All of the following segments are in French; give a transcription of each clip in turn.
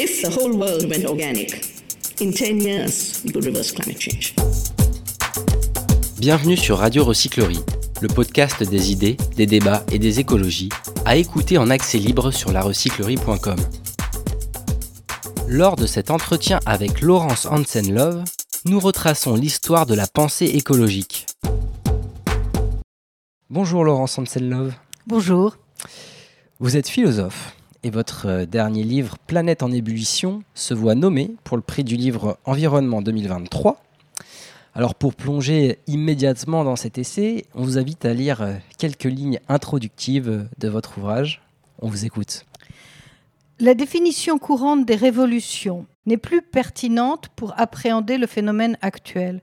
If the whole world went organic, in 10 years, we could reverse climate change. Bienvenue sur Radio Recyclerie, le podcast des idées, des débats et des écologies, à écouter en accès libre sur larecyclerie.com. Lors de cet entretien avec Laurence Hansen-Love, nous retraçons l'histoire de la pensée écologique. Bonjour Laurence Hansen-Love. Bonjour. Vous êtes philosophe et votre euh, dernier livre Planète en ébullition se voit nommé pour le prix du livre Environnement 2023. Alors pour plonger immédiatement dans cet essai, on vous invite à lire euh, quelques lignes introductives de votre ouvrage. On vous écoute. La définition courante des révolutions n'est plus pertinente pour appréhender le phénomène actuel.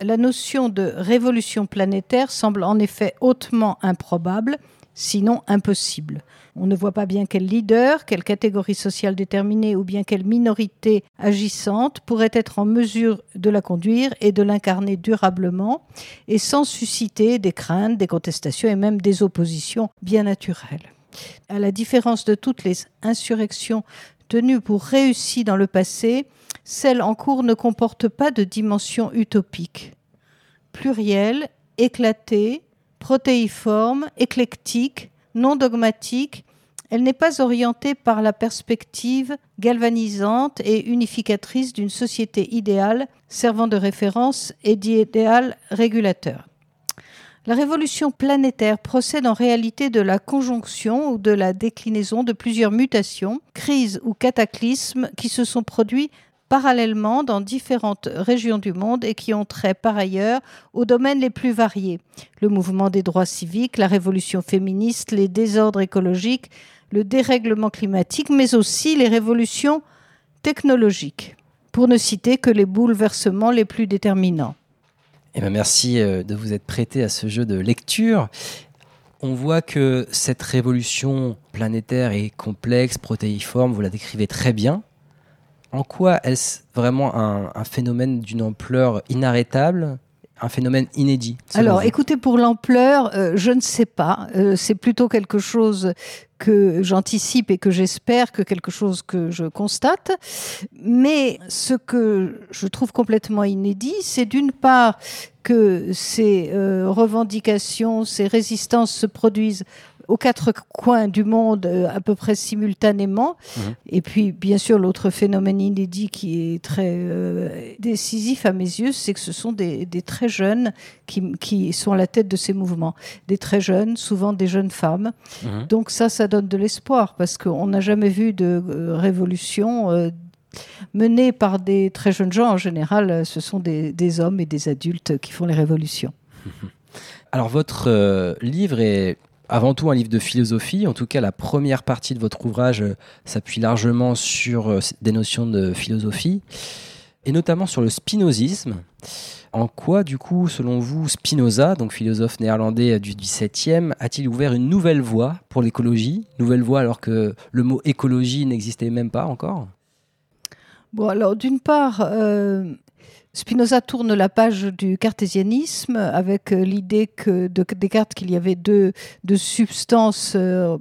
La notion de révolution planétaire semble en effet hautement improbable, sinon impossible. On ne voit pas bien quel leader, quelle catégorie sociale déterminée ou bien quelle minorité agissante pourrait être en mesure de la conduire et de l'incarner durablement et sans susciter des craintes, des contestations et même des oppositions bien naturelles. À la différence de toutes les insurrections tenues pour réussies dans le passé, celle en cours ne comporte pas de dimension utopique. Plurielle, éclatée, protéiforme, éclectique, non dogmatique, elle n'est pas orientée par la perspective galvanisante et unificatrice d'une société idéale servant de référence et d'idéal régulateur. La révolution planétaire procède en réalité de la conjonction ou de la déclinaison de plusieurs mutations, crises ou cataclysmes qui se sont produits parallèlement dans différentes régions du monde et qui ont trait par ailleurs aux domaines les plus variés. Le mouvement des droits civiques, la révolution féministe, les désordres écologiques, le dérèglement climatique, mais aussi les révolutions technologiques, pour ne citer que les bouleversements les plus déterminants. Eh bien, merci euh, de vous être prêté à ce jeu de lecture. On voit que cette révolution planétaire est complexe, protéiforme, vous la décrivez très bien en quoi est-ce vraiment un, phénomène d'une ampleur inarrêtable un phénomène inédit Alors, écoutez, pour l'ampleur, euh, je ne sais pas. Euh, c'est plutôt quelque chose que j'anticipe et que j'espère que quelque chose que je constate. Mais ce que je trouve complètement inédit, c'est d'une part que ces euh, revendications, ces résistances se produisent aux quatre coins du monde euh, à peu près simultanément. Mhm. Et puis, bien sûr, l'autre phénomène inédit qui est très euh, décisif à mes yeux, c'est que ce sont des, très jeunes qui, sont à la tête de ces mouvements. Des très jeunes, souvent des jeunes femmes. Mhm. Donc ça, ça donne de l'espoir parce qu'on n'a jamais vu de euh, révolution menée par des très jeunes gens. En général, ce sont des, des hommes et des adultes qui font les révolutions. Alors votre livre est avant tout un livre de philosophie. En tout cas, la première partie de votre ouvrage euh, s'appuie largement sur euh, des notions de philosophie, et notamment sur le spinozisme. En quoi, du coup, selon vous, Spinoza, donc philosophe néerlandais du XVIIe, a-t-il ouvert une nouvelle voie pour l'écologie? Nouvelle voie alors que le mot écologie n'existait même pas encore? Bon, alors d'une part, euh, Spinoza tourne la page du cartésianisme avec euh, l'idée que de Descartes qu'il y avait deux, substances euh,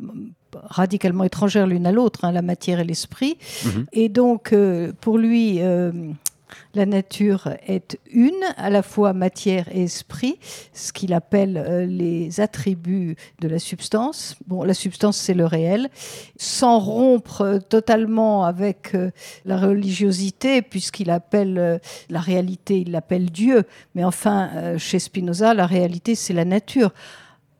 radicalement étrangères l'une à l'autre, hein, la matière et l'esprit. Mhm. Et donc, euh, pour lui, la nature est une, à la fois matière et esprit, ce qu'il appelle euh, les attributs de la substance. Bon, la substance, c'est le réel. Sans rompre totalement avec euh, la religiosité, puisqu'il appelle euh, la réalité, il l'appelle Dieu. Mais enfin, chez Spinoza, la réalité, c'est la nature.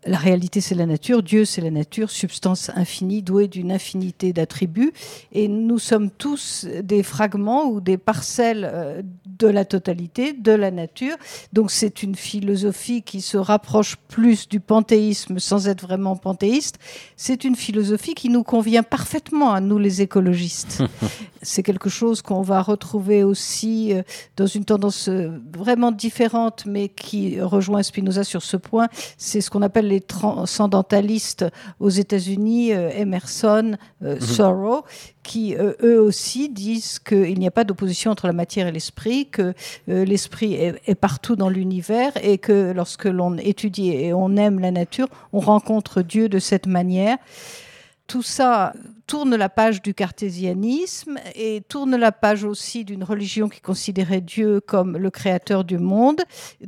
La réalité, c'est la nature, Dieu, c'est la nature, substance infinie, douée d'une infinité d'attributs, et nous sommes tous des fragments ou des parcelles euh, de la totalité, de la nature. Donc c'est une philosophie qui se rapproche plus du panthéisme sans être vraiment panthéiste. C'est une philosophie qui nous convient parfaitement à nous les écologistes. c'est quelque chose qu'on va retrouver aussi euh, dans une tendance euh, vraiment différente, mais qui rejoint Spinoza sur ce point. C'est ce qu'on appelle les transcendantalistes aux États-Unis, euh, Emerson, mhm. Sorrow, qui euh, eux aussi disent qu'il n'y a pas d'opposition entre la matière et l'esprit, que l'esprit est, partout dans l'univers et que lorsque l'on étudie et on aime la nature, on rencontre Dieu de cette manière. Tout ça tourne la page du cartésianisme et tourne la page aussi d'une religion qui considérait Dieu comme le créateur du monde,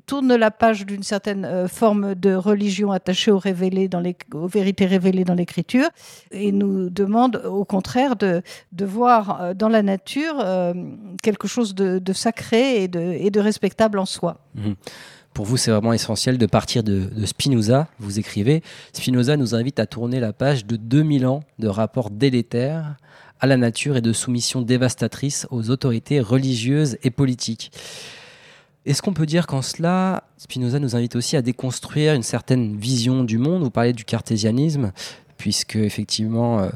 tourne la page d'une certaine euh, forme de religion attachée aux, révélés dans les, aux vérités révélées dans l'écriture et nous demande au contraire de, de voir euh, dans la nature euh, quelque chose de, de sacré et de, et de respectable en soi. Mhm. Pour vous, c'est vraiment essentiel de partir de, Spinoza. Vous écrivez Spinoza nous invite à tourner la page de 2000 ans de rapports délétères à la nature et de soumission dévastatrice aux autorités religieuses et politiques. Est-ce qu'on peut dire qu'en cela, Spinoza nous invite aussi à déconstruire une certaine vision du monde? Vous parlez du cartésianisme puisque effectivement euh,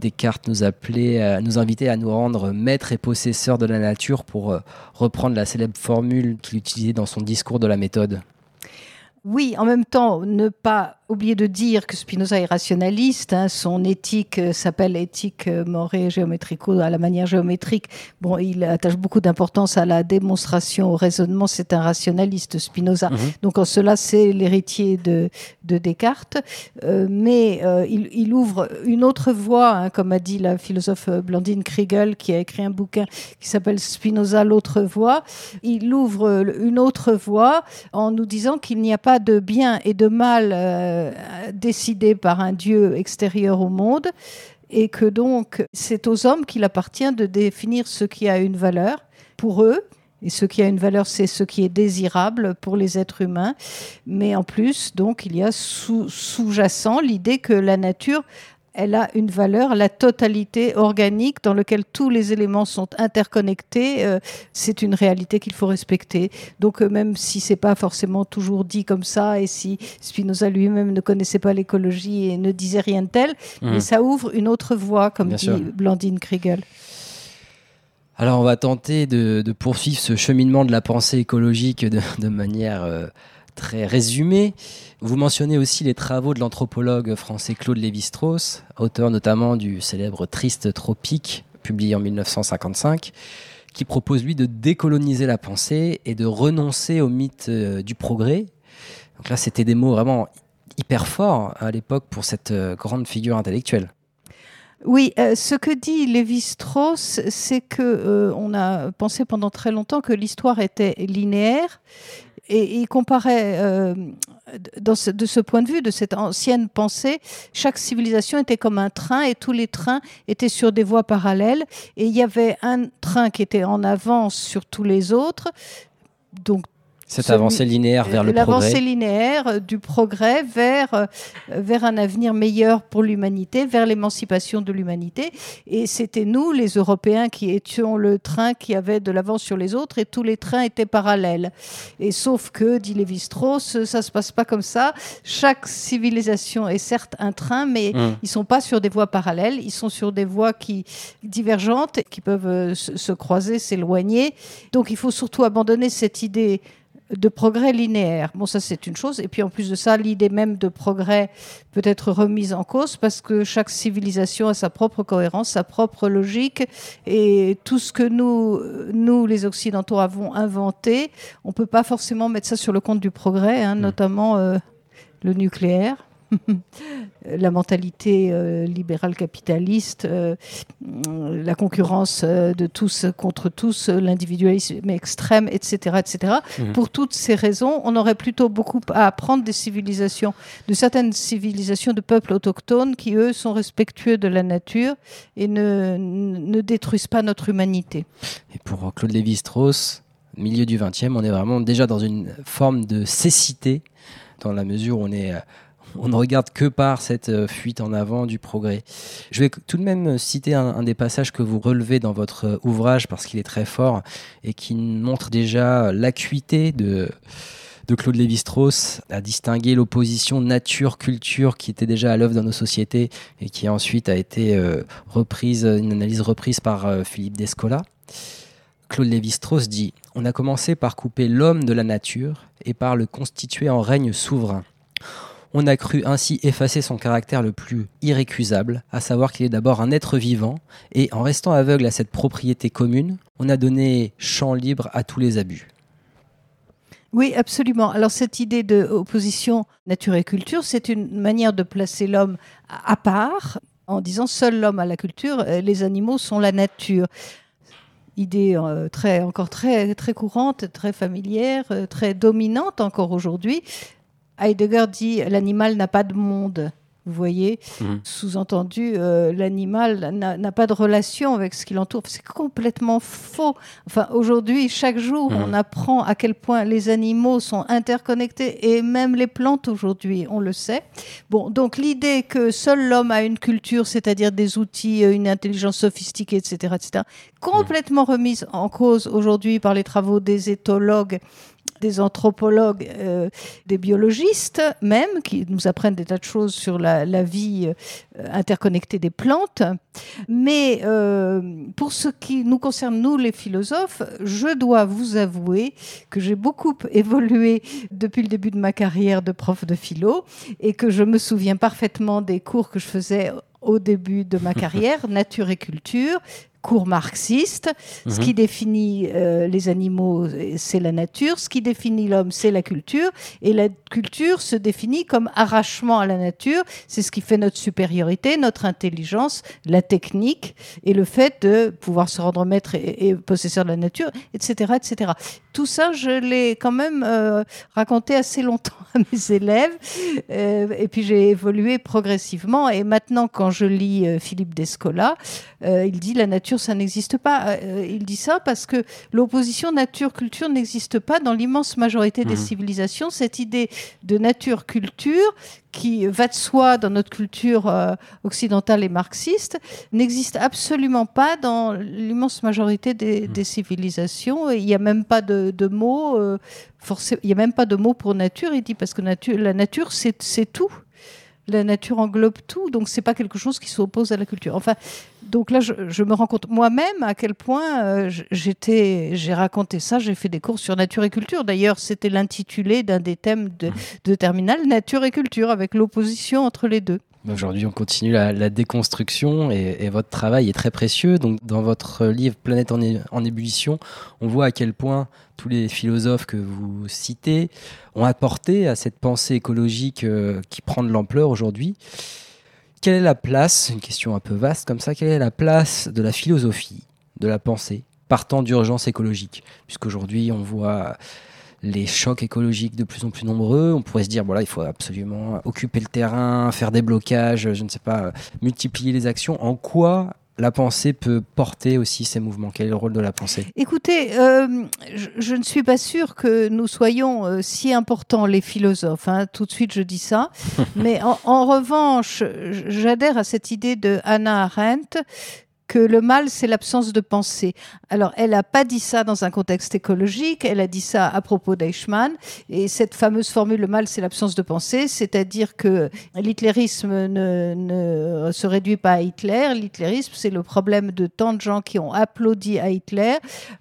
Descartes nous appelait, nous invitait à nous rendre maîtres et possesseurs de la nature pour euh, reprendre la célèbre formule qu'il utilisait dans son discours de la méthode. Oui, en même temps, ne pas oublier de dire que Spinoza est rationaliste. Hein, son éthique euh, s'appelle éthique euh, morée géométrico à la manière géométrique. Bon, il attache beaucoup d'importance à la démonstration, au raisonnement. C'est un rationaliste, Spinoza. Mhm. Donc en cela, c'est l'héritier de, de Descartes. Euh, mais il, il ouvre une autre voie, hein, comme a dit la philosophe Blandine Kriegel, qui a écrit un bouquin qui s'appelle Spinoza, l'autre voie. Il ouvre une autre voie en nous disant qu'il n'y a pas de bien et de mal euh, décidé par un Dieu extérieur au monde et que donc c'est aux hommes qu'il appartient de définir ce qui a une valeur pour eux. Et ce qui a une valeur, c'est ce qui est désirable pour les êtres humains. Mais en plus, donc, il y a sous- sous-jacent l'idée que la nature elle a une valeur, la totalité organique dans laquelle tous les éléments sont interconnectés. euh, c'est une réalité qu'il faut respecter. Donc euh, même si c'est pas forcément toujours dit comme ça, et si Spinoza lui-même ne connaissait pas l'écologie et ne disait rien de tel, Mhm. mais ça ouvre une autre voie, comme Bien dit sûr. Blandine Kriegel. Alors on va tenter de, de poursuivre ce cheminement de la pensée écologique de, de manière euh, très résumée. Vous mentionnez aussi les travaux de l'anthropologue français Claude Lévi-Strauss, auteur notamment du célèbre Triste Tropique, publié en 1955, qui propose lui de décoloniser la pensée et de renoncer au mythe euh, du progrès. Donc là, c'était des mots vraiment hyper forts à l'époque pour cette euh, grande figure intellectuelle. Oui, euh, ce que dit Lévi-Strauss, c'est que on a pensé pendant très longtemps que l'histoire était linéaire et il comparait euh, de ce point de vue, de cette ancienne pensée, chaque civilisation était comme un train et tous les trains étaient sur des voies parallèles et il y avait un train qui était en avance sur tous les autres. Donc Cette avancée linéaire vers le l'avancée progrès. linéaire euh, du progrès vers, euh, vers un avenir meilleur pour l'humanité, vers l'émancipation de l'humanité. Et c'était nous, les Européens, qui étions le train qui avait de l'avance sur les autres et tous les trains étaient parallèles. Et sauf que, dit Lévi-Strauss, ça se passe pas comme ça. Chaque civilisation est certes un train, mais Hum. ils sont pas sur des voies parallèles, ils sont sur des voies qui divergentes, qui peuvent euh, se se croiser, s'éloigner. Donc il faut surtout abandonner cette idée de progrès linéaire. Bon, ça c'est une chose. Et puis en plus de ça, l'idée même de progrès peut être remise en cause parce que chaque civilisation a sa propre cohérence, sa propre logique. Et tout ce que nous, nous les Occidentaux, avons inventé, on peut pas forcément mettre ça sur le compte du progrès, hein, notamment euh, le nucléaire. la mentalité euh, libérale capitaliste, euh, la concurrence euh, de tous contre tous, l'individualisme extrême, etc., etc. Mhm. Pour toutes ces raisons, on aurait plutôt beaucoup à apprendre des civilisations, de certaines civilisations de peuples autochtones qui, eux, sont respectueux de la nature et ne, ne détruisent pas notre humanité. Et pour Claude Lévi-Strauss, milieu du XXe, on est vraiment déjà dans une forme de cécité, dans la mesure où on est, on ne regarde que par cette euh, fuite en avant du progrès. Je vais tout de même citer un, des passages que vous relevez dans votre euh, ouvrage parce qu'il est très fort et qui montre déjà l'acuité de de Claude Lévi-Strauss à distinguer l'opposition nature-culture qui était déjà à l'œuvre dans nos sociétés et qui ensuite a été euh, reprise, une analyse reprise par Philippe Descola. Claude Lévi-Strauss dit On a commencé par couper l'homme de la nature et par le constituer en règne souverain. On a cru ainsi effacer son caractère le plus irrécusable, à savoir qu'il est d'abord un être vivant, et en restant aveugle à cette propriété commune, on a donné champ libre à tous les abus. Oui, absolument. Alors cette idée de opposition nature et culture, c'est une manière de placer l'homme à part en disant seul l'homme a la culture, euh, les animaux sont la nature. Idée euh, très, encore très, très courante, très familière, euh, très dominante encore aujourd'hui. Heidegger dit l'animal n'a pas de monde. Vous voyez, Mhm. sous-entendu, euh, l'animal n'a pas de relation avec ce qui l'entoure. C'est complètement faux. Enfin, aujourd'hui, chaque jour, Mhm. on apprend à quel point les animaux sont interconnectés et même les plantes aujourd'hui, on le sait. Bon, donc l'idée que seul l'homme a une culture, c'est-à-dire des outils, euh, une intelligence sophistiquée, etc., etc., complètement remise en cause aujourd'hui par les travaux des éthologues des anthropologues, euh, des biologistes même, qui nous apprennent des tas de choses sur la, la vie euh, interconnectée des plantes. Mais euh, pour ce qui nous concerne, nous les philosophes, je dois vous avouer que j'ai beaucoup évolué depuis le début de ma carrière de prof de philo et que je me souviens parfaitement des cours que je faisais au début de ma carrière, nature et culture, cours marxiste. Ce qui définit euh, les animaux, c'est la nature. Ce qui définit l'homme, c'est la culture. Et la culture se définit comme arrachement à la nature. C'est ce qui fait notre supériorité, notre intelligence, la technique et le fait de pouvoir se rendre maître et, et possesseur de la nature, etc., etc. Tout ça, je l'ai quand même euh, raconté assez longtemps à mes élèves. Euh, et puis j'ai évolué progressivement. Et maintenant, quand je lis Philippe Descola, il dit la nature, ça n'existe pas. Euh, il dit ça parce que l'opposition nature-culture n'existe pas dans l'immense majorité des Mhm. civilisations. Cette idée de nature-culture qui va de soi dans notre culture euh, occidentale et marxiste n'existe absolument pas dans l'immense majorité des, des civilisations. Et il n'y a même pas de, de mots. euh, il n'y a même pas de mots pour nature. Il dit parce que nature, la nature, c'est tout. La nature englobe tout, donc c'est pas quelque chose qui s'oppose à la culture. Enfin, donc là, je, je me rends compte moi-même à quel point euh, j'étais, j'ai raconté ça, j'ai fait des cours sur nature et culture. D'ailleurs, c'était l'intitulé d'un des thèmes de, de terminale, nature et culture, avec l'opposition entre les deux. Aujourd'hui, on continue la, déconstruction et, votre travail est très précieux. Donc, dans votre livre Planète en ébullition, on voit à quel point tous les philosophes que vous citez ont apporté à cette pensée écologique euh, qui prend de l'ampleur aujourd'hui. Quelle est la place, une question un peu vaste comme ça, quelle est la place de la philosophie, de la pensée, partant d'urgence écologique? Puisqu'aujourd'hui, on voit les chocs écologiques de plus en plus nombreux. On pourrait se dire, voilà, il faut absolument occuper le terrain, faire des blocages, je ne sais pas, multiplier les actions. En quoi la pensée peut porter aussi ces mouvements? Quel est le rôle de la pensée? Écoutez, euh, je, je ne suis pas sûre que nous soyons euh, si importants, les philosophes. hein. Tout de suite, je dis ça. Mais en, en revanche, j'adhère à cette idée de Hannah Arendt que le mal, c'est l'absence de pensée. Alors, elle n'a pas dit ça dans un contexte écologique, elle a dit ça à propos d'Eichmann. Et cette fameuse formule, le mal, c'est l'absence de pensée, c'est-à-dire que l'hitlérisme ne, se réduit pas à Hitler. L'hitlérisme, c'est le problème de tant de gens qui ont applaudi à Hitler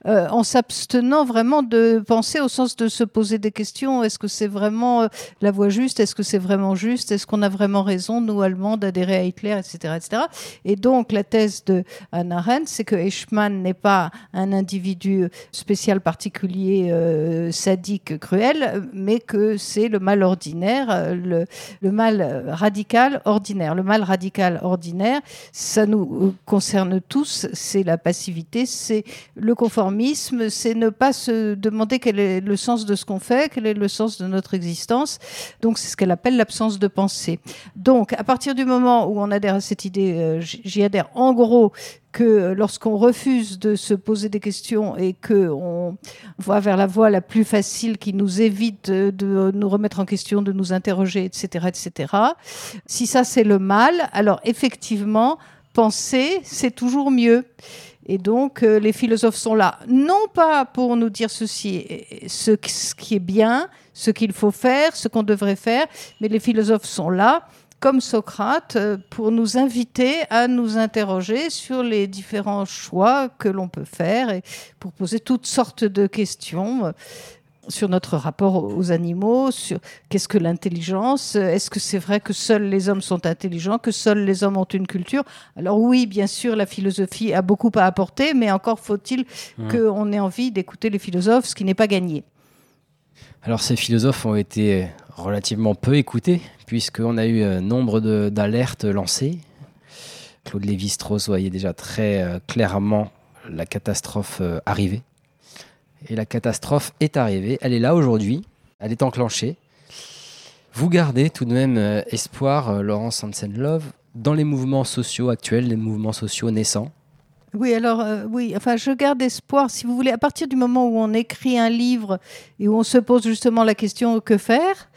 euh, en s'abstenant vraiment de penser au sens de se poser des questions. Est-ce que c'est vraiment euh, la voie juste? Est-ce que c'est vraiment juste? Est-ce qu'on a vraiment raison, nous, Allemands, d'adhérer à Hitler, etc., etc. Et donc, la thèse de Hannah Arendt, c'est que Eichmann n'est pas un individu spécial, particulier, euh, sadique, cruel, mais que c'est le mal ordinaire, euh, le, mal radical ordinaire. Le mal radical ordinaire, ça nous euh, concerne tous, c'est la passivité, c'est le conformisme, c'est ne pas se demander quel est le sens de ce qu'on fait, quel est le sens de notre existence. Donc c'est ce qu'elle appelle l'absence de pensée. Donc à partir du moment où on adhère à cette idée, euh, j'y adhère en gros que lorsqu'on refuse de se poser des questions et que on va vers la voie la plus facile qui nous évite de, nous remettre en question, de nous interroger, etc., etc. Si ça c'est le mal, alors effectivement, penser c'est toujours mieux. Et donc, euh, les philosophes sont là, non pas pour nous dire ceci, ce, ce qui est bien, ce qu'il faut faire, ce qu'on devrait faire, mais les philosophes sont là, comme Socrate, euh, pour nous inviter à nous interroger sur les différents choix que l'on peut faire et pour poser toutes sortes de questions. euh, sur notre rapport aux animaux, sur qu'est-ce que l'intelligence, est-ce que c'est vrai que seuls les hommes sont intelligents, que seuls les hommes ont une culture? Alors oui, bien sûr, la philosophie a beaucoup à apporter, mais encore faut-il qu'on ait envie d'écouter les philosophes, ce qui n'est pas gagné. Alors, ces philosophes ont été relativement peu écoutés, puisqu'on a eu euh, nombre d'alertes lancées. Claude Lévi-Strauss voyait déjà très euh, clairement la catastrophe euh, arriver. Et la catastrophe est arrivée, elle est là aujourd'hui, elle est enclenchée. Vous gardez tout de même espoir, Laurence Hansen-Love, dans les mouvements sociaux actuels, les mouvements sociaux naissants Oui, alors oui, enfin je garde espoir, si vous voulez, à partir du moment où on écrit un livre et où on se pose justement la question que faire,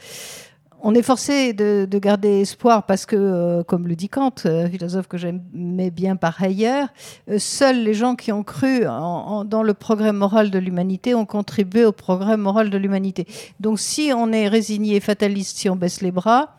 on est forcé de, de garder espoir parce que, euh, comme le dit Kant, euh, philosophe que j'aimais bien par ailleurs, euh, seuls les gens qui ont cru dans le progrès moral de l'humanité ont contribué au progrès moral de l'humanité. Donc si on est résigné et fataliste, si on baisse les bras,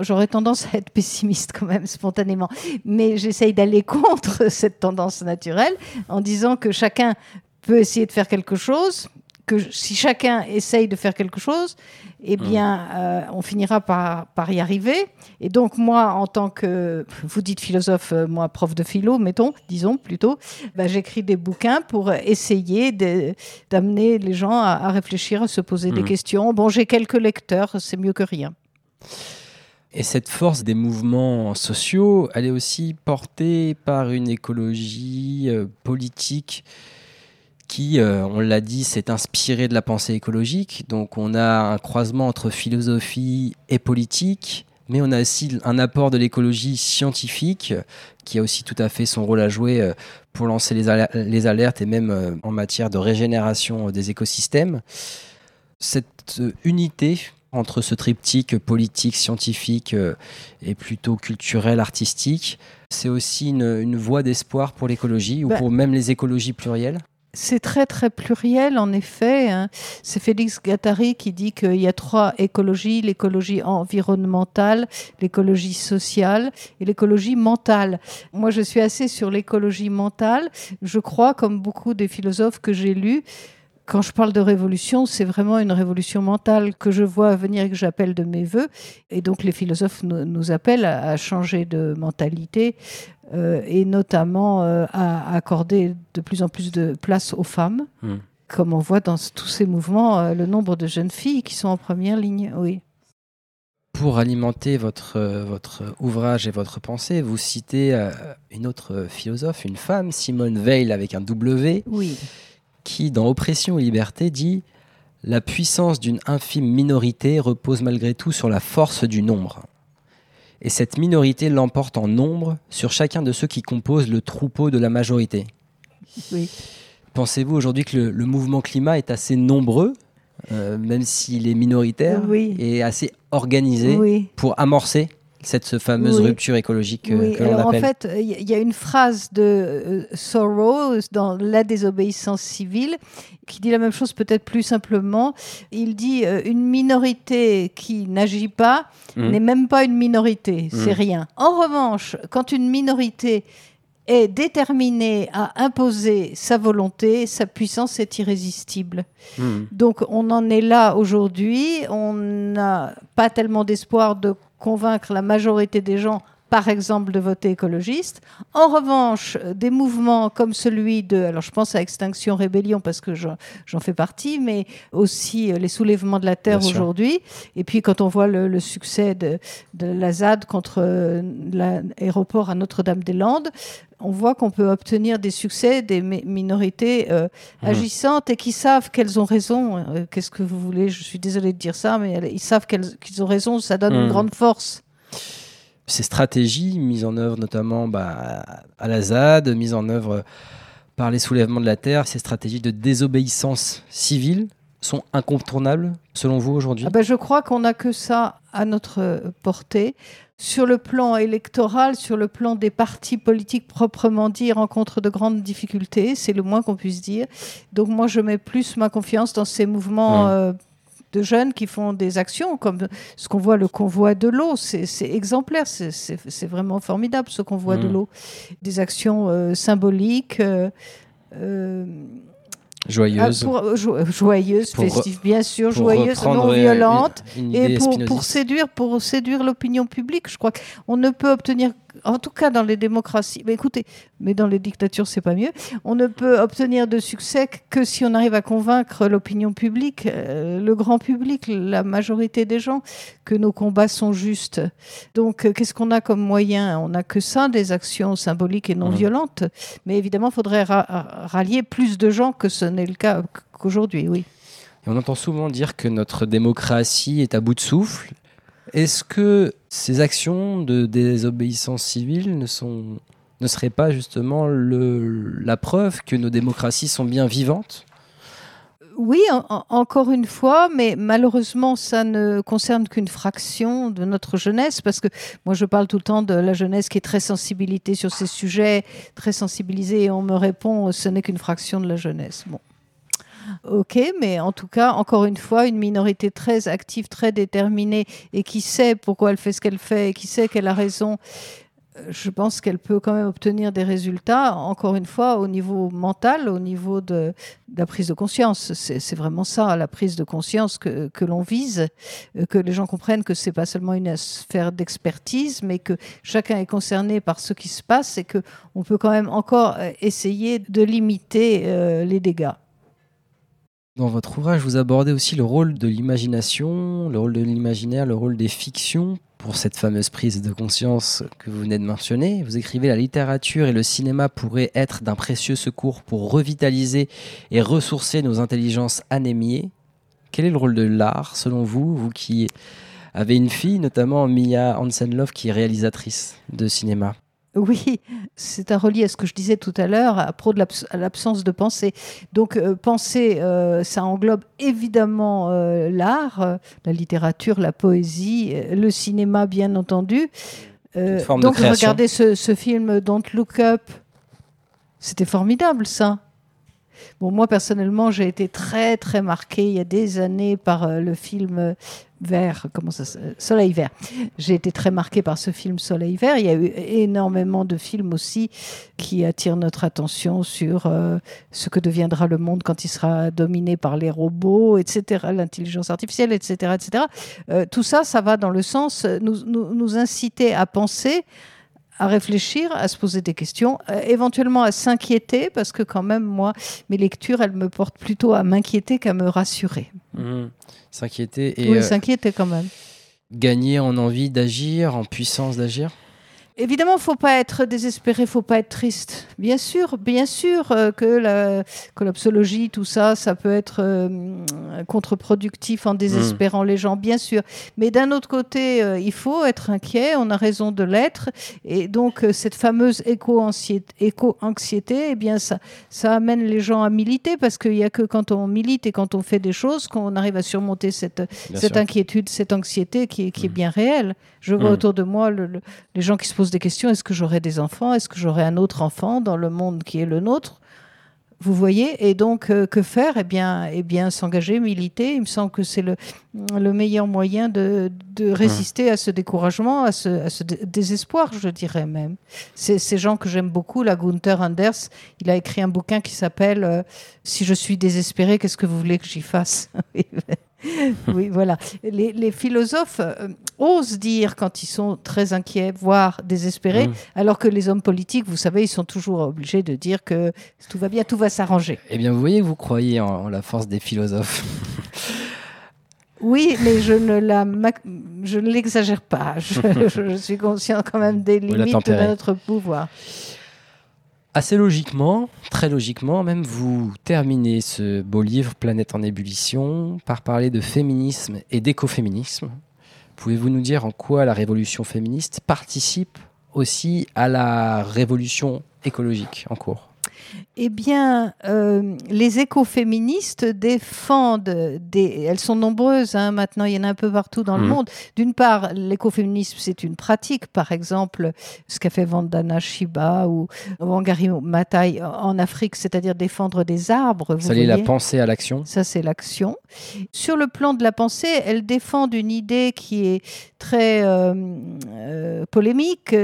J'aurais tendance à être pessimiste quand même spontanément, mais j'essaye d'aller contre cette tendance naturelle en disant que chacun peut essayer de faire quelque chose, que si chacun essaye de faire quelque chose, eh bien, euh, on finira par, par y arriver. Et donc moi, en tant que, vous dites philosophe, euh, moi prof de philo, mettons, disons plutôt, bah, j'écris des bouquins pour essayer d'amener les gens à, à réfléchir, à se poser des Mhm. questions. Bon, j'ai quelques lecteurs, c'est mieux que rien. Et cette force des mouvements sociaux, elle est aussi portée par une écologie euh, politique qui, euh, on l'a dit, s'est inspirée de la pensée écologique. Donc on a un croisement entre philosophie et politique, mais on a aussi un apport de l'écologie scientifique qui a aussi tout à fait son rôle à jouer euh, pour lancer les, aler- les alertes et même euh, en matière de régénération des écosystèmes. Cette unité entre ce triptyque politique, scientifique et plutôt culturel, artistique, c'est aussi une, une voie d'espoir pour l'écologie ou Bah- pour même les écologies plurielles? C'est très très pluriel en effet. hein. C'est Félix Gattari qui dit qu'il y a trois écologies l'écologie environnementale, l'écologie sociale et l'écologie mentale. Moi, je suis assez sur l'écologie mentale. Je crois, comme beaucoup des philosophes que j'ai lus, quand je parle de révolution, c'est vraiment une révolution mentale que je vois venir et que j'appelle de mes voeux. Et donc les philosophes nous, appellent à, changer de mentalité euh, et notamment euh, à accorder de plus en plus de place aux femmes. Mm. Comme on voit dans tous ces mouvements, euh, le nombre de jeunes filles qui sont en première ligne, oui. Pour alimenter votre, votre ouvrage et votre pensée, vous citez une autre philosophe, une femme, Simone Veil avec un W, Oui, qui, dans Oppression et Liberté, dit La puissance d'une infime minorité repose malgré tout sur la force du nombre. Et cette minorité l'emporte en nombre sur chacun de ceux qui composent le troupeau de la majorité. oui. Pensez-vous aujourd'hui que le, le mouvement climat est assez nombreux, euh, même s'il est minoritaire, Oui. et assez organisé oui. pour amorcer cette fameuse Oui. rupture écologique euh, Oui, que l'on alors en appelle fait, il y a- une phrase de euh, Thoreau dans La désobéissance civile qui dit la même chose peut-être plus simplement. Il dit euh, une minorité qui n'agit pas Mhm. n'est même pas une minorité, c'est Mhm. rien. En revanche, quand une minorité est déterminée à imposer sa volonté, sa puissance est irrésistible. Mhm. Donc on en est là aujourd'hui. On n'a pas tellement d'espoir de convaincre la majorité des gens, par exemple, de voter écologiste. En revanche, des mouvements comme celui de, alors je pense à Extinction Rébellion parce que j'en fais partie, mais aussi euh, les soulèvements de la terre aujourd'hui. Et puis quand on voit le, le succès de, de la ZAD contre euh, l'aéroport à Notre-Dame-des-Landes, on voit qu'on peut obtenir des succès des mi- minorités euh, Mhm. agissantes et qui savent qu'elles ont raison. Euh, Qu'est-ce que vous voulez? Je suis désolée de dire ça, mais elles- ils savent qu'elles- qu'ils ont raison. Ça donne une grande force. Ces stratégies mises en œuvre notamment bah, à la ZAD, mises en œuvre par les soulèvements de la Terre, ces stratégies de désobéissance civile sont incontournables selon vous aujourd'hui Ah ben, je crois qu'on n'a que ça à notre portée. Sur le plan électoral, sur le plan des partis politiques proprement dit, rencontrent de grandes difficultés, c'est le moins qu'on puisse dire. Donc moi, je mets plus ma confiance dans ces mouvements euh, de jeunes qui font des actions, comme ce qu'on voit, le convoi de l'eau, c'est exemplaire, c'est- vraiment formidable ce convoi de Mhm. l'eau. Des actions euh, symboliques. euh, Joyeuse. ah, pour- euh, jo- joyeuses, Pour re- festives, bien sûr, reprendre, non euh, une- une Et pour, séduire, pour séduire l'opinion publique, je crois qu'on ne peut obtenir en tout cas dans les démocraties, mais écoutez, mais dans les dictatures, c'est pas mieux. On ne peut obtenir de succès que si on arrive à convaincre l'opinion publique, euh, le grand public, la majorité des gens, que nos combats sont justes. Donc, euh, qu'est-ce qu'on a comme moyen? On n'a que ça, des actions symboliques et non Mhm. violentes. Mais évidemment, il faudrait ra- rallier plus de gens que ce n'est le cas qu'aujourd'hui, oui. Et on entend souvent dire que notre démocratie est à bout de souffle. Est-ce que ces actions de désobéissance civile ne, sont, ne seraient pas justement le, la preuve que nos démocraties sont bien vivantes? Oui, en- en- encore une fois, mais malheureusement, ça ne concerne qu'une fraction de notre jeunesse, parce que moi, je parle tout le temps de la jeunesse qui est très sensibilisée sur ces sujets, très sensibilisée, et on me répond, ce n'est qu'une fraction de la jeunesse. Ok, mais en tout cas, encore une fois, une minorité très active, très déterminée, et qui sait pourquoi elle fait ce qu'elle fait, et qui sait qu'elle a raison, euh, je pense qu'elle peut quand même obtenir des résultats, encore une fois, au niveau mental, au niveau de, la prise de conscience. C'est vraiment ça, la prise de conscience que, l'on vise, euh, que les gens comprennent que c'est pas seulement une sphère d'expertise, mais que chacun est concerné par ce qui se passe et que on peut quand même encore euh, essayer de limiter les dégâts. Dans votre ouvrage, vous abordez aussi le rôle de l'imagination, le rôle de l'imaginaire, le rôle des fictions pour cette fameuse prise de conscience que vous venez de mentionner. Vous écrivez la littérature et le cinéma pourraient être d'un précieux secours pour revitaliser et ressourcer nos intelligences anémiées. Quel est le rôle de l'art selon vous, vous qui avez une fille, notamment Mia Hansen-Love, qui est réalisatrice de cinéma? Oui, c'est un relié à ce que je disais tout à l'heure à propos de l'absence de pensée. Donc, euh, penser, euh, ça englobe évidemment euh, l'art, la littérature, la poésie, le cinéma, bien entendu. Donc, regardez ce, ce film Don't Look Up. C'était formidable, ça. Bon, moi, personnellement, j'ai été très, très marquée il y a des années par euh, le film euh, Vert, comment ça euh, Soleil Vert. J'ai été très marquée par ce film Soleil Vert. Il y a eu énormément de films aussi qui attirent notre attention sur ce que deviendra le monde quand il sera dominé par les robots, etc., l'intelligence artificielle, etc., etc. Tout ça, ça va dans le sens nous, nous, nous inciter à penser à réfléchir, à se poser des questions, euh, éventuellement à s'inquiéter, parce que quand même, moi, mes lectures, elles me portent plutôt à m'inquiéter qu'à me rassurer. S'inquiéter et oui, euh, s'inquiéter quand même. gagner en envie d'agir, en puissance d'agir? Évidemment, faut pas être désespéré, faut pas être triste. Bien sûr, bien sûr euh, que la collapsologie, tout ça, ça peut être euh, contre-productif en désespérant les gens, bien sûr. Mais d'un autre côté, euh, il faut être inquiet, on a raison de l'être. Et donc, euh, cette fameuse éco-anxiété, eh bien, ça, ça amène les gens à militer parce qu'il n'y a que quand on milite et quand on fait des choses qu'on arrive à surmonter cette, cette inquiétude, cette anxiété qui est, Mm. bien réelle. Je vois Mm. autour de moi le- le- les gens qui se posent des questions. Est-ce que j'aurai des enfants? Est-ce que j'aurai un autre enfant dans le monde qui est le nôtre? Vous voyez? Et donc, euh, que faire? Eh bien, eh bien s'engager, militer. Il me semble que c'est le, le meilleur moyen de, de résister à ce découragement, à ce, à ce dé- désespoir, je dirais même. C'est ces gens que j'aime beaucoup, la Gunther Anders, il a écrit un bouquin qui s'appelle euh, Si je suis désespéré, qu'est-ce que vous voulez que j'y fasse? Oui, voilà. Les, les philosophes euh, osent dire quand ils sont très inquiets, voire désespérés, Mm. alors que les hommes politiques, vous savez, ils sont toujours obligés de dire que tout va bien, tout va s'arranger. Eh bien, vous voyez que vous croyez en, en la force des philosophes. Oui, mais je ne la, mac- je ne l'exagère pas. Je, je suis conscient quand même des limites de notre pouvoir. Assez logiquement, très logiquement, même vous terminez ce beau livre Planète en ébullition par parler de féminisme et d'écoféminisme. Pouvez-vous nous dire en quoi la révolution féministe participe aussi à la révolution écologique en cours? Eh bien, euh, les écoféministes défendent des. Elles sont nombreuses hein, maintenant, il y en a un peu partout dans le Mhm. monde. D'une part, l'écoféminisme, c'est une pratique. Par exemple, ce qu'a fait Vandana Shiva ou Wangari Maathai en Afrique, c'est-à-dire défendre des arbres. Vous Ça lié la pensée à l'action ça, c'est l'action. Sur le plan de la pensée, elles défendent une idée qui est très euh, euh, polémique,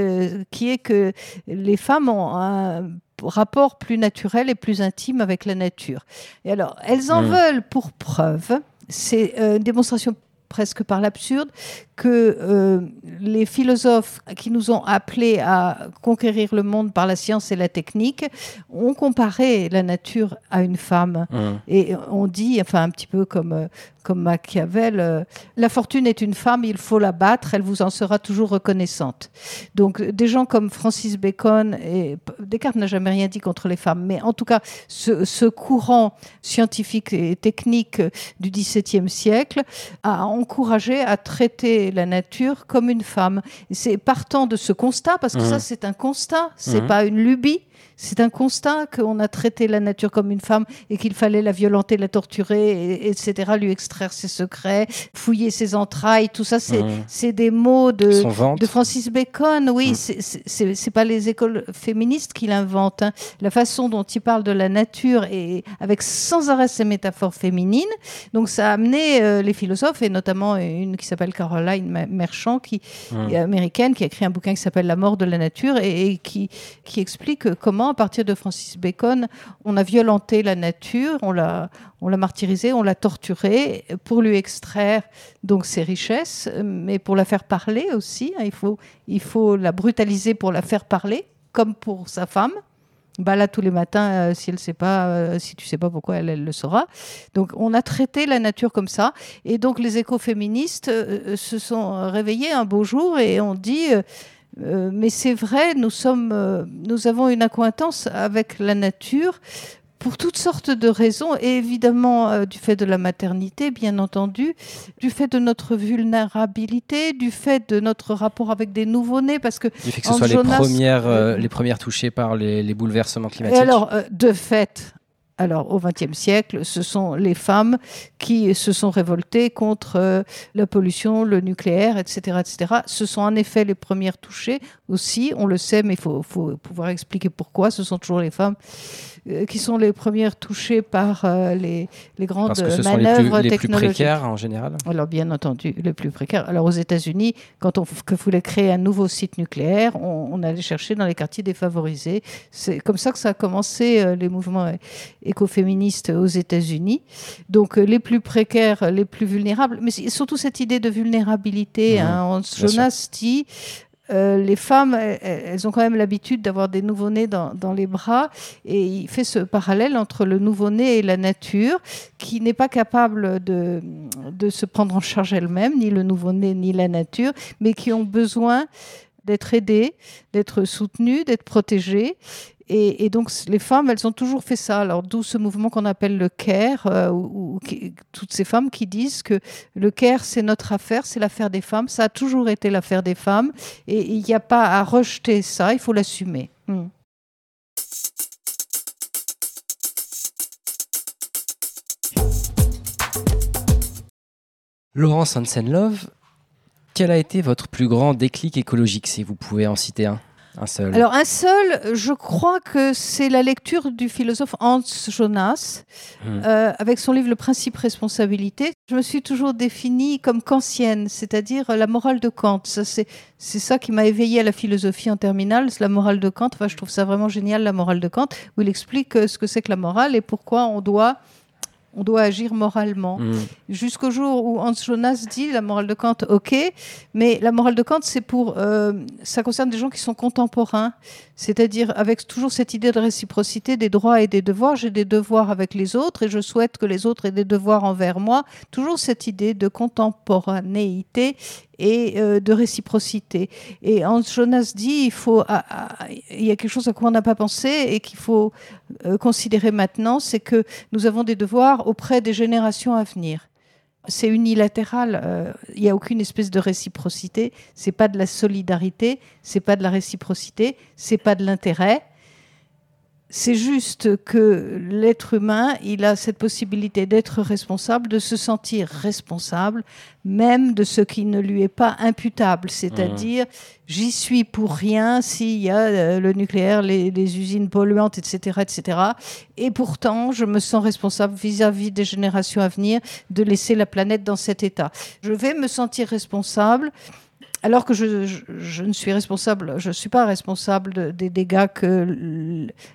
qui est que les femmes ont un rapport plus naturel et plus intime avec la nature. Et alors, elles en Mm. veulent pour preuve, c'est euh, une démonstration presque par l'absurde, que euh, les philosophes qui nous ont appelés à conquérir le monde par la science et la technique ont comparé la nature à une femme. Mmh. Et on dit, enfin un petit peu comme, euh, comme Machiavel, euh, la fortune est une femme, il faut la battre, elle vous en sera toujours reconnaissante. Donc des gens comme Francis Bacon, et Descartes n'a jamais rien dit contre les femmes, mais en tout cas ce, ce courant scientifique et technique du XVIIe siècle a encouragé à traiter la nature comme une femme. C'est partant de ce constat, parce que ça c'est un constat, c'est Mhm. pas une lubie. C'est un constat qu'on a traité la nature comme une femme et qu'il fallait la violenter, la torturer, et- etc., lui extraire ses secrets, fouiller ses entrailles, tout ça, c'est c'est des mots de, de Francis Bacon. Oui, Mhm. c'est- pas les écoles féministes qui l'inventent. hein. La façon dont il parle de la nature et avec sans arrêt ces métaphores féminines. Donc ça a amené euh, les philosophes et notamment une qui s'appelle Caroline Merchant, qui Mmh. est américaine, qui a écrit un bouquin qui s'appelle La mort de la nature et, et qui, qui explique comment, à partir de Francis Bacon, on a violenté la nature, on l'a, on l'a martyrisée, on l'a torturée pour lui extraire donc ses richesses, mais pour la faire parler aussi. hein, il, faut, il faut la brutaliser pour la faire parler, comme pour sa femme. Bah là tous les matins, euh, si elle sait pas, euh, si tu sais pas pourquoi elle, elle le saura. Donc on a traité la nature comme ça, et donc les écoféministes euh, se sont réveillés un beau jour et ont dit. Euh, mais c'est vrai, nous sommes, euh, nous avons une accointance avec la nature pour toutes sortes de raisons, et évidemment euh, du fait de la maternité, bien entendu, du fait de notre vulnérabilité, du fait de notre rapport avec des nouveau-nés, parce que Du fait que ce soit les premières, les premières touchées par les, les bouleversements climatiques. Et alors, de fait, alors au XXe siècle, ce sont les femmes qui se sont révoltées contre euh, la pollution, le nucléaire, etc., etc. Ce sont en effet les premières touchées aussi. On le sait, mais il faut, faut pouvoir expliquer pourquoi. Ce sont toujours les femmes qui sont les premières touchées par euh, les, les grandes Parce que ce sont les manœuvres plus, les précaires en général. Alors bien entendu, le plus précaire. Alors aux États-Unis, quand on que voulait créer un nouveau site nucléaire, on, on allait chercher dans les quartiers défavorisés. C'est comme ça que ça a commencé euh, les mouvements euh, écoféministes aux États-Unis. Donc euh, les plus précaires, les plus vulnérables, mais surtout cette idée de vulnérabilité. Mhm, hein. Jonas dit. Euh, les femmes, elles, ont quand même l'habitude d'avoir des nouveau-nés dans, les bras, et il fait ce parallèle entre le nouveau-né et la nature, qui n'est pas capable de, de se prendre en charge elle-même, ni le nouveau-né, ni la nature, mais qui ont besoin d'être aidées, d'être soutenues, d'être protégées. Et, donc, les femmes, elles ont toujours fait ça. Alors, d'où ce mouvement qu'on appelle le care, euh, qui- toutes ces femmes qui disent que le care, c'est notre affaire, c'est l'affaire des femmes. Ça a toujours été l'affaire des femmes. Et il n'y a pas à rejeter ça, il faut l'assumer. Hmm. Laurence Hansen-Love, quel a été votre plus grand déclic écologique, si vous pouvez en citer un? Un seul. Alors, un seul, je crois que c'est la lecture du philosophe Hans Jonas, Hmm. euh, avec son livre Le principe responsabilité. Je me suis toujours définie comme kantienne, c'est-à-dire la morale de Kant. Ça, c'est, c'est ça qui m'a éveillée à la philosophie en terminale, c'est la morale de Kant. Enfin, je trouve ça vraiment génial, la morale de Kant, où il explique euh, ce que c'est que la morale et pourquoi on doit, on doit agir moralement Hmm. jusqu'au jour où Hans Jonas dit la morale de Kant, ok, mais la morale de Kant, c'est pour, euh, ça concerne des gens qui sont contemporains, c'est-à-dire avec toujours cette idée de réciprocité des droits et des devoirs. J'ai des devoirs avec les autres et je souhaite que les autres aient des devoirs envers moi. Toujours cette idée de contemporanéité et euh, de réciprocité. Et Hans Jonas dit, il faut, ah, ah, il y a quelque chose à quoi on n'a pas pensé et qu'il faut euh, considérer maintenant, c'est que nous avons des devoirs auprès des générations à venir. C'est unilatéral. euh, Il n'y a aucune espèce de réciprocité. C'est pas de la solidarité. C'est pas de la réciprocité. C'est pas de l'intérêt. C'est juste que l'être humain, il a cette possibilité d'être responsable, de se sentir responsable, même de ce qui ne lui est pas imputable. C'est-à-dire, j'y suis pour rien s'il y a euh, le nucléaire, les, les usines polluantes, etc., etc. Et pourtant, je me sens responsable vis-à-vis des générations à venir de laisser la planète dans cet état. Je vais me sentir responsable alors que je, je, je, ne suis responsable, je suis pas responsable de, des dégâts que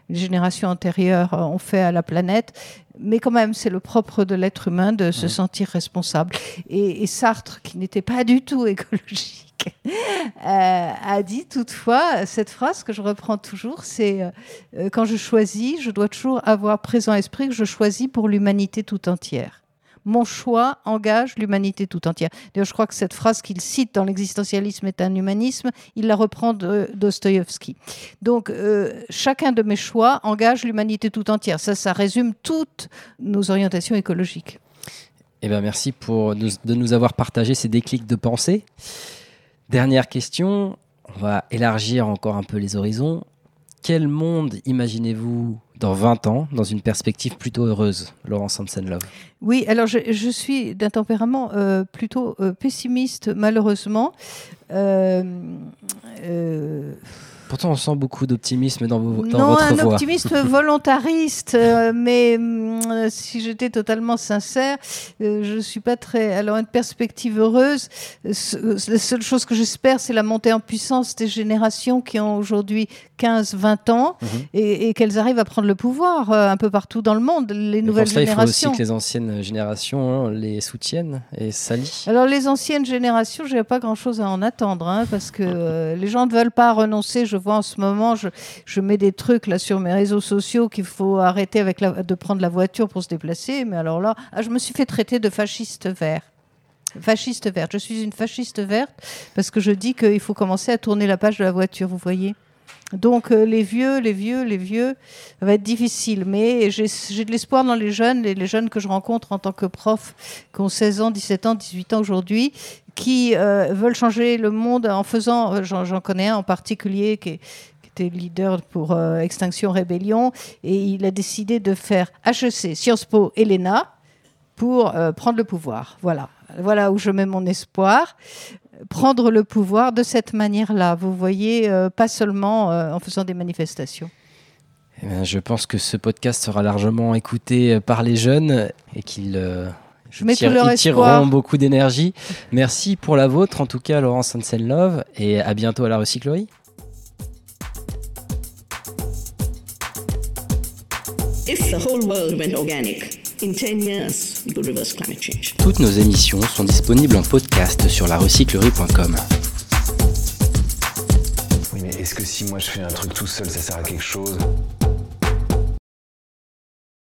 les générations antérieures ont fait à la planète. Mais quand même, c'est le propre de l'être humain de se sentir responsable. Et, et Sartre, qui n'était pas du tout écologique, euh, a dit toutefois cette phrase que je reprends toujours, c'est euh, quand je choisis, je dois toujours avoir présent esprit que je choisis pour l'humanité tout entière. Mon choix engage l'humanité tout entière. D'ailleurs, je crois que cette phrase qu'il cite dans l'existentialisme est un humanisme, il la reprend de Dostoïevski. Donc, euh, chacun de mes choix engage l'humanité tout entière. Ça, ça résume toutes nos orientations écologiques. Eh ben, merci pour de nous avoir partagé ces déclics de pensée. Dernière question, on va élargir encore un peu les horizons. Quel monde imaginez-vous dans 20 ans, dans une perspective plutôt heureuse, Laurence Hansen-Love Oui, alors je, suis d'un tempérament euh, plutôt euh, pessimiste, malheureusement. Euh Pourtant, on sent beaucoup d'optimisme dans, vos, dans non, votre un voix. optimisme volontariste, euh, mais euh, si j'étais totalement sincère, euh, je suis pas très. Alors, une perspective heureuse, la seule chose que j'espère, c'est la montée en puissance des générations qui ont aujourd'hui 15, 20 ans Mhm. et, et qu'elles arrivent à prendre le pouvoir un peu partout dans le monde, les Mais nouvelles pour cela, il faut aussi générations. que les anciennes générations hein, les soutiennent et s'allient. Alors les anciennes générations, j'ai pas grand-chose à en attendre, hein, parce que les gens ne veulent pas renoncer. Je vois en ce moment, je, mets des trucs là sur mes réseaux sociaux qu'il faut arrêter avec de prendre la voiture pour se déplacer. Mais alors là, ah, je me suis fait traiter de fasciste vert. Fasciste verte. Je suis une fasciste verte parce que je dis qu'il faut commencer à tourner la page de la voiture. Vous voyez. Donc euh, les vieux, les vieux, les vieux, ça va être difficile. Mais j'ai de l'espoir dans les jeunes, les, les jeunes que je rencontre en tant que prof, qui ont 16 ans, 17 ans, 18 ans aujourd'hui, qui euh, veulent changer le monde en faisant, euh, j'en connais un en particulier qui, est- leader pour euh, Extinction Rébellion, et il a décidé de faire HEC, Sciences Po et l'ENA pour euh, prendre le pouvoir. Voilà. Voilà où je mets mon espoir. Prendre le pouvoir de cette manière-là, vous voyez, euh, pas seulement euh, en faisant des manifestations. Eh bien, je pense que ce podcast sera largement écouté euh, par les jeunes et qu'ils euh, tireront espoir. beaucoup d'énergie. Merci pour la vôtre, en tout cas, Laurence Hansen-Love, et à bientôt à la recyclerie. If the whole world went organic, in 10 years, we could reverse climate change. Toutes nos émissions sont disponibles en podcast sur larecyclerie.com. Oui, mais est-ce que si moi je fais un truc tout seul, ça sert à quelque chose?